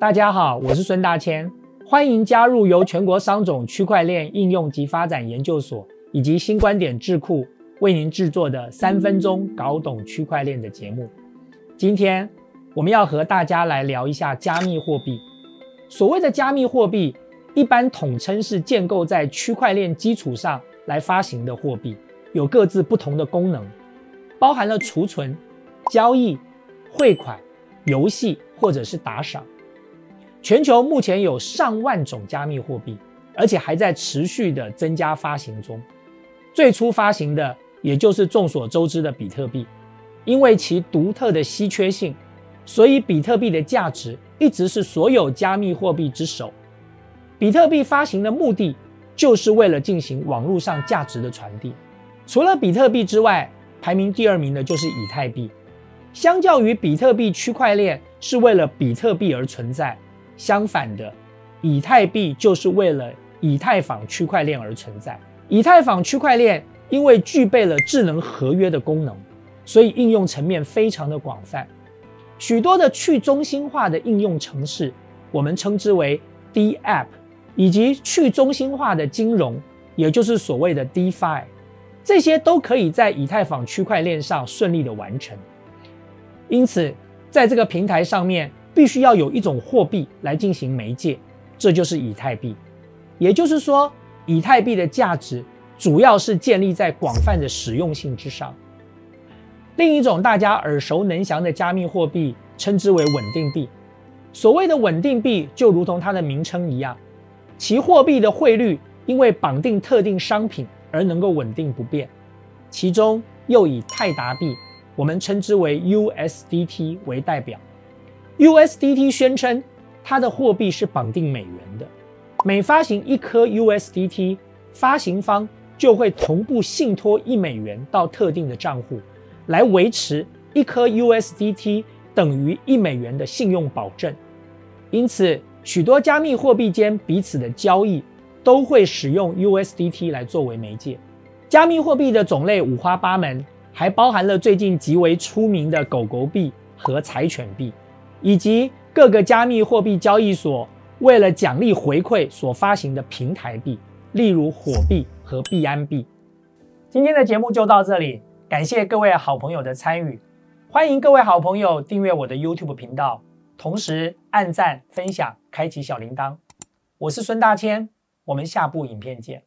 大家好，我是孙大千，欢迎加入由全国商总区块链应用及发展研究所以及新观点智库为您制作的三分钟搞懂区块链的节目。今天我们要和大家来聊一下加密货币。所谓的加密货币，一般统称是建构在区块链基础上来发行的货币，有各自不同的功能，包含了储存、交易、汇款、游戏或者是打赏。全球目前有上万种加密货币，而且还在持续的增加发行中。最初发行的，也就是众所周知的比特币，因为其独特的稀缺性，所以比特币的价值一直是所有加密货币之首。比特币发行的目的，就是为了进行网络上价值的传递。除了比特币之外，排名第二名的就是以太币。相较于比特币，区块链是为了比特币而存在。相反的，以太币就是为了以太坊区块链而存在。以太坊区块链因为具备了智能合约的功能，所以应用层面非常的广泛。许多的去中心化的应用程式，我们称之为 DApp，以及去中心化的金融，也就是所谓的 DeFi，这些都可以在以太坊区块链上顺利的完成。因此，在这个平台上面。必须要有一种货币来进行媒介，这就是以太币。也就是说，以太币的价值主要是建立在广泛的实用性之上。另一种大家耳熟能详的加密货币，称之为稳定币。所谓的稳定币，就如同它的名称一样，其货币的汇率因为绑定特定商品而能够稳定不变。其中又以泰达币，我们称之为 USDT 为代表。USDT 宣称，它的货币是绑定美元的。每发行一颗 USDT，发行方就会同步信托一美元到特定的账户，来维持一颗 USDT 等于一美元的信用保证。因此，许多加密货币间彼此的交易都会使用 USDT 来作为媒介。加密货币的种类五花八门，还包含了最近极为出名的狗狗币和柴犬币。以及各个加密货币交易所为了奖励回馈所发行的平台币，例如火币和币安币。今天的节目就到这里，感谢各位好朋友的参与，欢迎各位好朋友订阅我的 YouTube 频道，同时按赞、分享、开启小铃铛。我是孙大千，我们下部影片见。